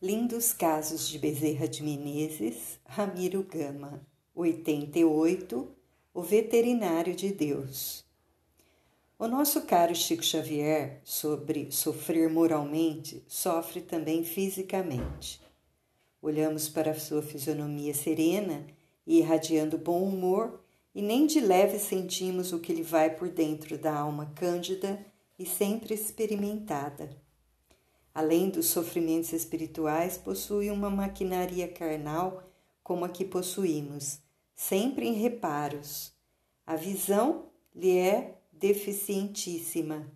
Lindos Casos de Bezerra de Menezes, Ramiro Gama, 88, O Veterinário de Deus. O nosso caro Chico Xavier, sobre sofrer moralmente, sofre também fisicamente. Olhamos para sua fisionomia serena e irradiando bom humor, e nem de leve sentimos o que lhe vai por dentro da alma cândida e sempre experimentada além dos sofrimentos espirituais, possui uma maquinaria carnal como a que possuímos, sempre em reparos. A visão lhe é deficientíssima.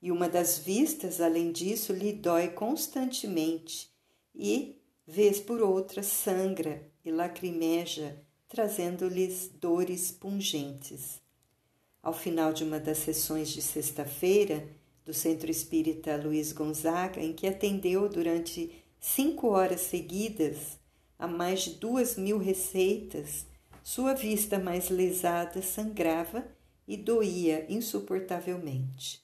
E uma das vistas, além disso, lhe dói constantemente e, vez por outra, sangra e lacrimeja, trazendo-lhes dores pungentes. Ao final de uma das sessões de sexta-feira, do Centro Espírita Luiz Gonzaga, em que atendeu durante cinco horas seguidas a mais de duas mil receitas, sua vista mais lesada sangrava e doía insuportavelmente.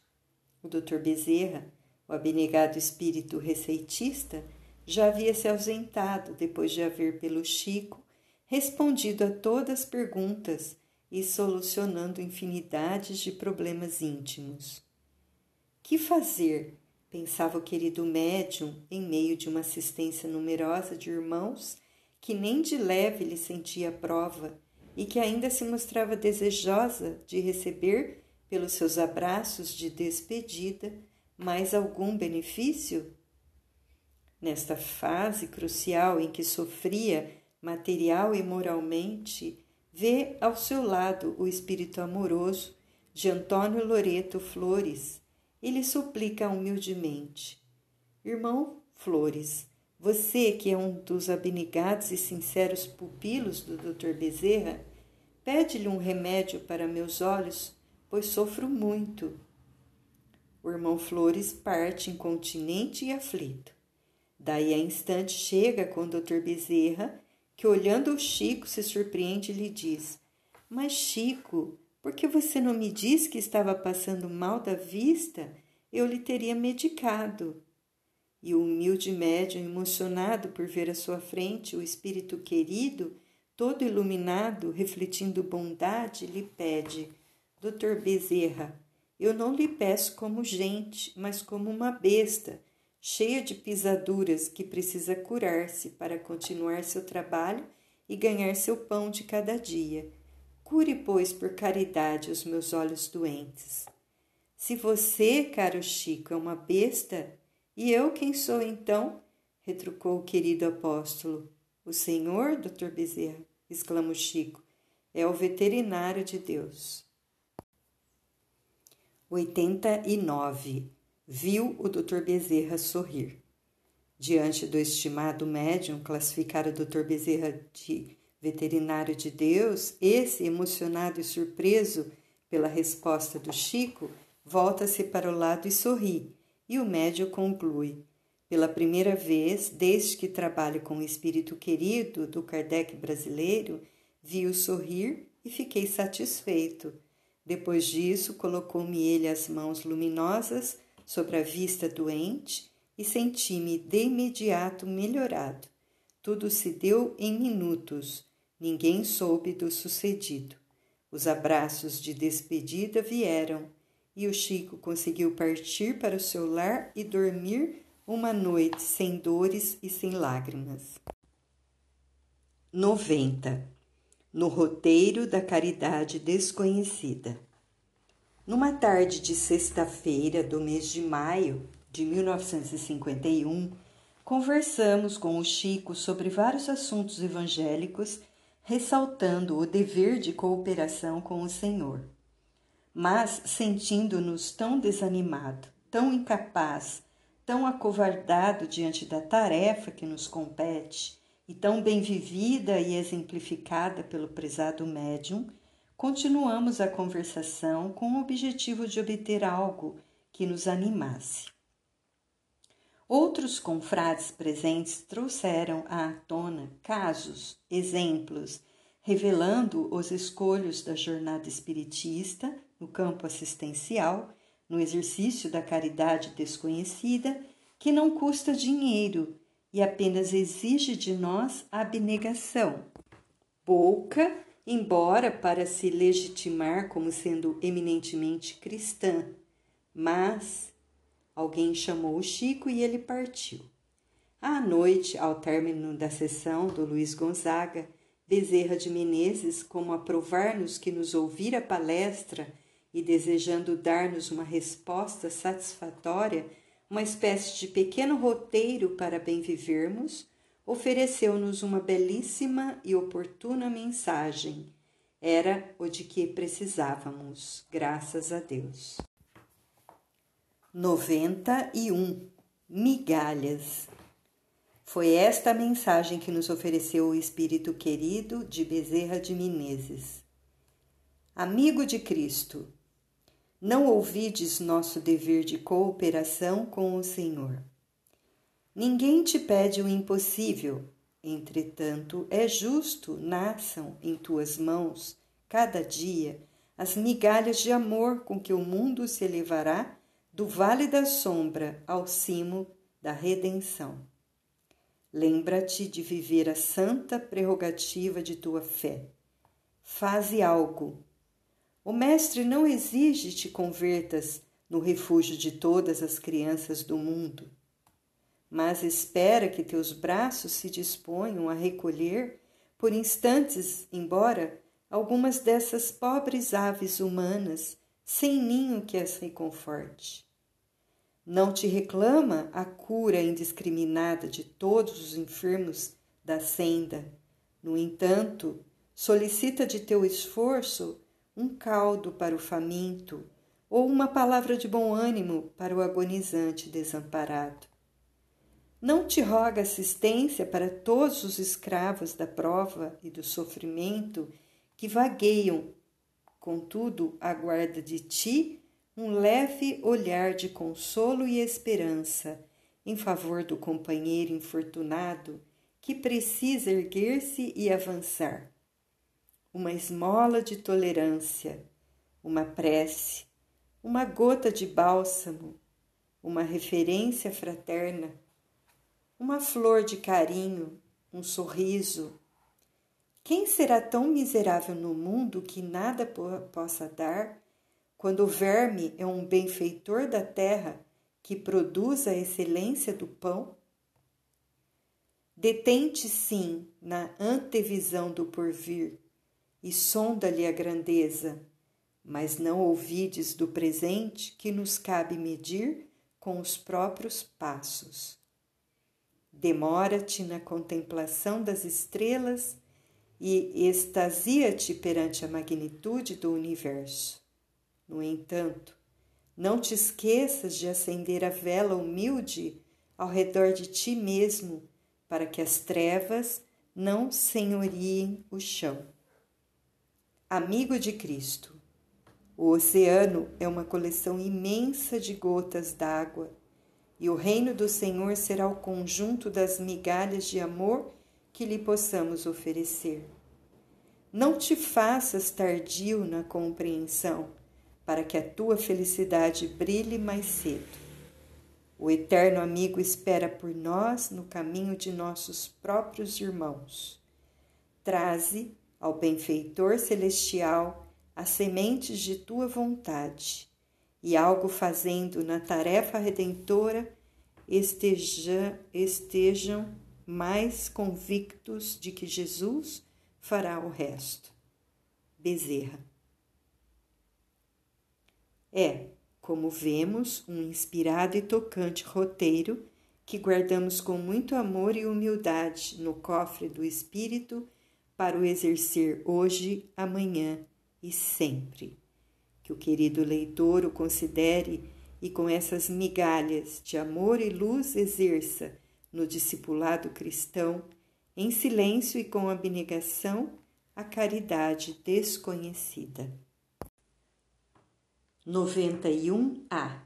O Dr. Bezerra, o abnegado espírito receitista, já havia se ausentado depois de haver pelo Chico respondido a todas as perguntas e solucionando infinidades de problemas íntimos. Que fazer? pensava o querido médium em meio de uma assistência numerosa de irmãos que nem de leve lhe sentia prova e que ainda se mostrava desejosa de receber pelos seus abraços de despedida mais algum benefício? Nesta fase crucial em que sofria material e moralmente, vê ao seu lado o espírito amoroso de Antônio Loreto Flores, e lhe suplica humildemente: Irmão Flores, você que é um dos abnegados e sinceros pupilos do Dr. Bezerra, pede-lhe um remédio para meus olhos, pois sofro muito. O irmão Flores parte incontinente e aflito. Daí a instante chega com o Dr. Bezerra, que olhando o Chico se surpreende e lhe diz: Mas Chico, por que você não me disse que estava passando mal da vista? Eu lhe teria medicado. E o humilde médium, emocionado por ver à sua frente o espírito querido, todo iluminado, refletindo bondade, lhe pede: Doutor Bezerra, eu não lhe peço como gente, mas como uma besta, cheia de pisaduras que precisa curar-se para continuar seu trabalho e ganhar seu pão de cada dia. Cure, pois, por caridade os meus olhos doentes. Se você, caro Chico, é uma besta, e eu quem sou então? retrucou o querido apóstolo. O senhor, doutor Bezerra, exclamou Chico, é o veterinário de Deus. 89. Viu o doutor Bezerra sorrir. Diante do estimado médium classificar o doutor Bezerra de veterinário de Deus, esse, emocionado e surpreso pela resposta do Chico, volta-se para o lado e sorri, e o médio conclui: Pela primeira vez, desde que trabalho com o espírito querido do Kardec brasileiro, vi-o sorrir e fiquei satisfeito. Depois disso, colocou-me ele as mãos luminosas sobre a vista doente e senti-me de imediato melhorado. Tudo se deu em minutos Ninguém soube do sucedido. Os abraços de despedida vieram e o Chico conseguiu partir para o seu lar e dormir uma noite sem dores e sem lágrimas. 90. No roteiro da caridade desconhecida. Numa tarde de sexta-feira do mês de maio de 1951, conversamos com o Chico sobre vários assuntos evangélicos ressaltando o dever de cooperação com o Senhor. Mas, sentindo-nos tão desanimado, tão incapaz, tão acovardado diante da tarefa que nos compete e tão bem vivida e exemplificada pelo prezado médium, continuamos a conversação com o objetivo de obter algo que nos animasse. Outros confrades presentes trouxeram à tona casos, exemplos, revelando os escolhos da jornada espiritista no campo assistencial, no exercício da caridade desconhecida, que não custa dinheiro e apenas exige de nós abnegação. Pouca, embora para se legitimar como sendo eminentemente cristã, mas alguém chamou o Chico e ele partiu. À noite, ao término da sessão do Luiz Gonzaga, Bezerra de Menezes, como a provar-nos que nos ouvira a palestra e desejando dar-nos uma resposta satisfatória, uma espécie de pequeno roteiro para bem vivermos, ofereceu-nos uma belíssima e oportuna mensagem. Era o de que precisávamos, graças a Deus. 91 Migalhas foi esta a mensagem que nos ofereceu o Espírito querido de Bezerra de Menezes. Amigo de Cristo, não ouvides nosso dever de cooperação com o Senhor. Ninguém te pede o impossível, entretanto, é justo nasçam em tuas mãos, cada dia, as migalhas de amor com que o mundo se elevará do vale da sombra ao cimo da redenção. Lembra-te de viver a santa prerrogativa de tua fé. Faze algo. O Mestre não exige te convertas no refúgio de todas as crianças do mundo, mas espera que teus braços se disponham a recolher, por instantes, embora, algumas dessas pobres aves humanas sem ninho que as reconforte. Não te reclama a cura indiscriminada de todos os enfermos da senda. No entanto, solicita de teu esforço um caldo para o faminto ou uma palavra de bom ânimo para o agonizante desamparado. Não te roga assistência para todos os escravos da prova e do sofrimento que vagueiam, contudo, aguarda de ti um leve olhar de consolo e esperança em favor do companheiro infortunado que precisa erguer-se e avançar. Uma esmola de tolerância, uma prece, uma gota de bálsamo, uma referência fraterna, uma flor de carinho, um sorriso. Quem será tão miserável no mundo que nada possa dar quando o verme é um benfeitor da terra que produz a excelência do pão? Detente sim na antevisão do porvir e sonda-lhe a grandeza, mas não ouvides do presente que nos cabe medir com os próprios passos. Demora-te na contemplação das estrelas e extasia-te perante a magnitude do universo. No entanto, não te esqueças de acender a vela humilde ao redor de ti mesmo, para que as trevas não senhoriem o chão. Amigo de Cristo, o oceano é uma coleção imensa de gotas d'água, e o reino do Senhor será o conjunto das migalhas de amor que lhe possamos oferecer. Não te faças tardio na compreensão para que a tua felicidade brilhe mais cedo. O eterno amigo espera por nós no caminho de nossos próprios irmãos. Traze ao benfeitor celestial as sementes de tua vontade, e algo fazendo na tarefa redentora, esteja, estejam mais convictos de que Jesus fará o resto. Bezerra. É, como vemos, um inspirado e tocante roteiro que guardamos com muito amor e humildade no cofre do Espírito para o exercer hoje, amanhã e sempre. Que o querido leitor o considere e com essas migalhas de amor e luz exerça no discipulado cristão, em silêncio e com abnegação, a caridade desconhecida. 91A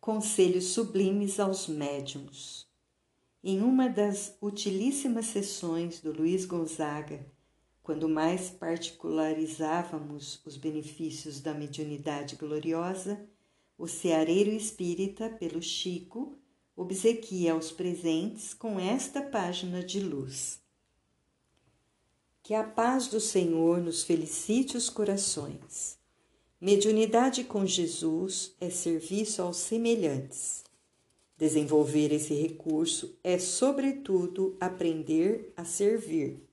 Conselhos sublimes aos médiums. Em uma das utilíssimas sessões do Luiz Gonzaga, quando mais particularizávamos os benefícios da mediunidade gloriosa, o ceareiro espírita, pelo Chico, obsequia aos presentes com esta página de luz. Que a paz do Senhor nos felicite os corações. Mediunidade com Jesus é serviço aos semelhantes. Desenvolver esse recurso é, sobretudo, aprender a servir.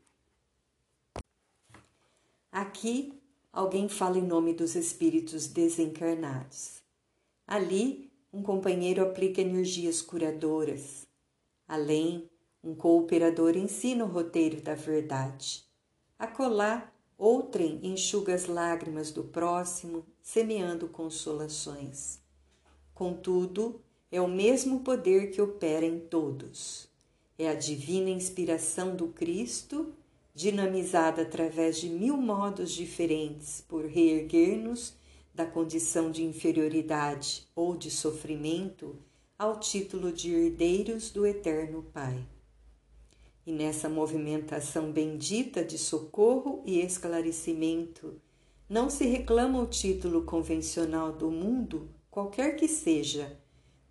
Aqui, alguém fala em nome dos espíritos desencarnados. Ali, um companheiro aplica energias curadoras. Além, um cooperador ensina o roteiro da verdade. Acolá, outrem enxuga as lágrimas do próximo, semeando consolações. Contudo, é o mesmo poder que opera em todos. É a divina inspiração do Cristo, dinamizada através de mil modos diferentes por reerguer-nos da condição de inferioridade ou de sofrimento ao título de herdeiros do Eterno Pai. E nessa movimentação bendita de socorro e esclarecimento, não se reclama o título convencional do mundo, qualquer que seja,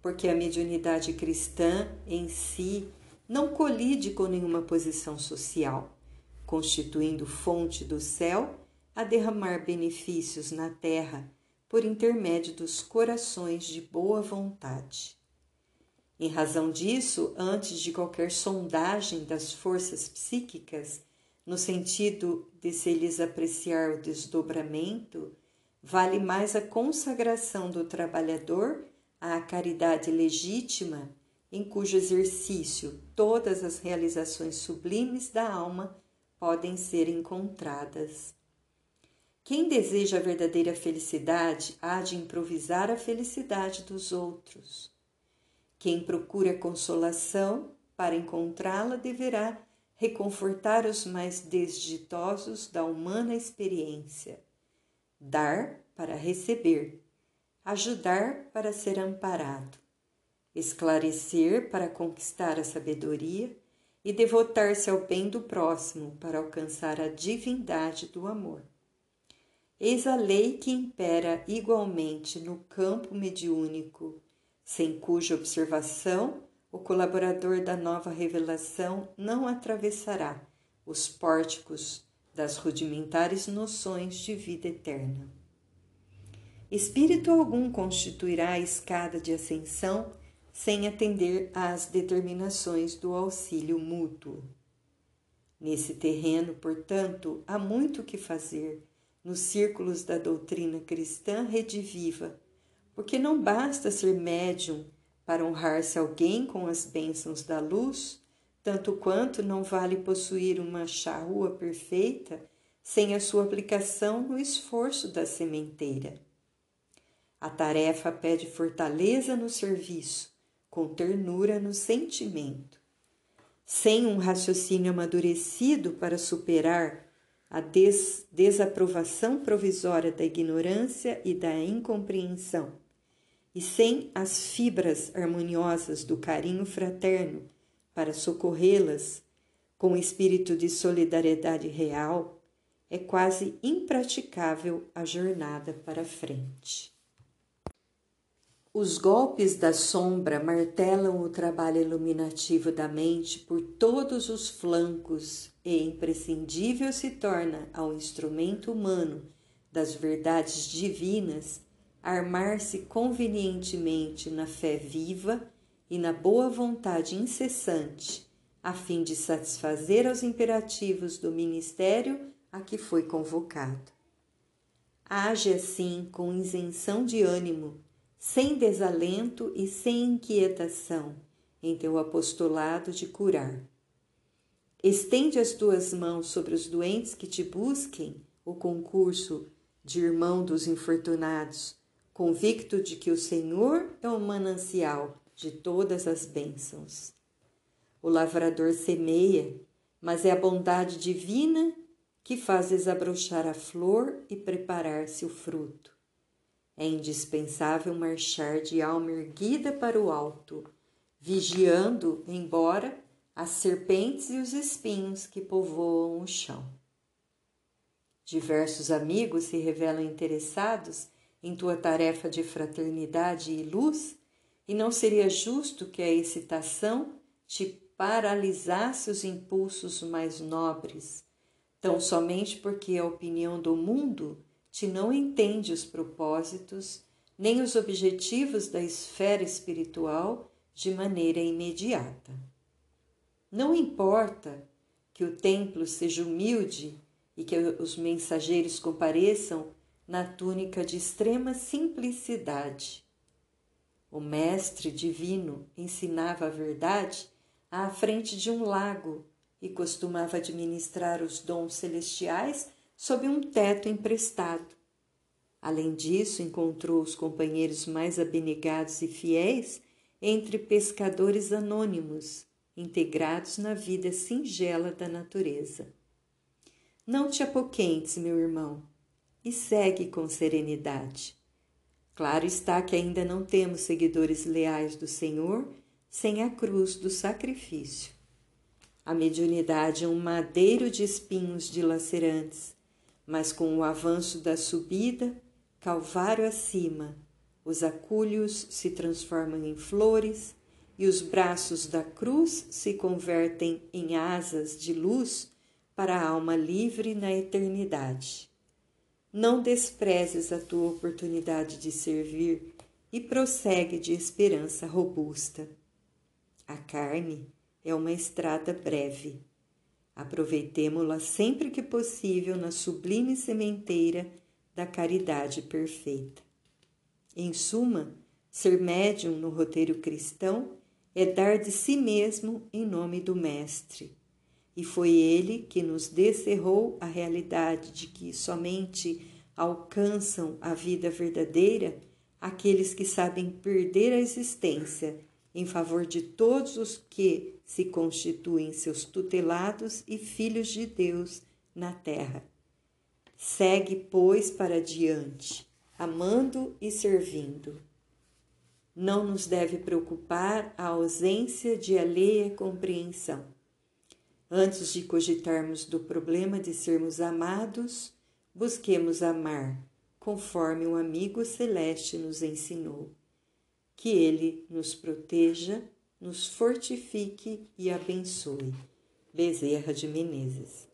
porque a mediunidade cristã em si não colide com nenhuma posição social, constituindo fonte do céu a derramar benefícios na terra por intermédio dos corações de boa vontade. Em razão disso, antes de qualquer sondagem das forças psíquicas, no sentido de se lhes apreciar o desdobramento, vale mais a consagração do trabalhador à caridade legítima, em cujo exercício todas as realizações sublimes da alma podem ser encontradas. Quem deseja a verdadeira felicidade há de improvisar a felicidade dos outros. Quem procura consolação para encontrá-la deverá reconfortar os mais desditosos da humana experiência, dar para receber, ajudar para ser amparado, esclarecer para conquistar a sabedoria e devotar-se ao bem do próximo para alcançar a divindade do amor. Eis a lei que impera igualmente no campo mediúnico, sem cuja observação o colaborador da nova revelação não atravessará os pórticos das rudimentares noções de vida eterna. Espírito algum constituirá a escada de ascensão sem atender às determinações do auxílio mútuo. Nesse terreno, portanto, há muito que fazer nos círculos da doutrina cristã rediviva, porque não basta ser médium para honrar-se alguém com as bênçãos da luz, tanto quanto não vale possuir uma charrua perfeita sem a sua aplicação no esforço da sementeira. A tarefa pede fortaleza no serviço, com ternura no sentimento. Sem um raciocínio amadurecido para superar a des desaprovação provisória da ignorância e da incompreensão, e sem as fibras harmoniosas do carinho fraterno para socorrê-las com espírito de solidariedade real, é quase impraticável a jornada para frente. Os golpes da sombra martelam o trabalho iluminativo da mente por todos os flancos e imprescindível se torna ao instrumento humano das verdades divinas armar-se convenientemente na fé viva e na boa vontade incessante, a fim de satisfazer aos imperativos do ministério a que foi convocado. Age assim com isenção de ânimo sem desalento e sem inquietação, em teu apostolado de curar. Estende as tuas mãos sobre os doentes que te busquem o concurso de irmão dos infortunados, convicto de que o Senhor é o manancial de todas as bênçãos. O lavrador semeia, mas é a bondade divina que faz desabrochar a flor e preparar-se o fruto. É indispensável marchar de alma erguida para o alto, vigiando, embora, as serpentes e os espinhos que povoam o chão. Diversos amigos se revelam interessados em tua tarefa de fraternidade e luz E não seria justo que a excitação te paralisasse os impulsos mais nobres, tão somente porque a opinião do mundo te não entende os propósitos nem os objetivos da esfera espiritual de maneira imediata. Não importa que o templo seja humilde e que os mensageiros compareçam na túnica de extrema simplicidade. O Mestre Divino ensinava a verdade à frente de um lago e costumava administrar os dons celestiais sob um teto emprestado. Além disso, encontrou os companheiros mais abnegados e fiéis entre pescadores anônimos, integrados na vida singela da natureza. Não te apoquentes, meu irmão, e segue com serenidade. Claro está que ainda não temos seguidores leais do Senhor sem a cruz do sacrifício. A mediunidade é um madeiro de espinhos dilacerantes, mas com o avanço da subida, Calvário acima, os acúlios se transformam em flores e os braços da cruz se convertem em asas de luz para a alma livre na eternidade. Não desprezes a tua oportunidade de servir e prossegue de esperança robusta. A carne é uma estrada breve. Aproveitemo-la sempre que possível na sublime sementeira da caridade perfeita. Em suma, ser médium no roteiro cristão é dar de si mesmo em nome do Mestre. E foi ele que nos descerrou a realidade de que somente alcançam a vida verdadeira aqueles que sabem perder a existência em favor de todos os que se constituem seus tutelados e filhos de Deus na terra. Segue, pois, para diante, amando e servindo. Não nos deve preocupar a ausência de alheia compreensão. Antes de cogitarmos do problema de sermos amados, busquemos amar, conforme o amigo celeste nos ensinou. Que ele nos proteja, nos fortifique e abençoe. Bezerra de Menezes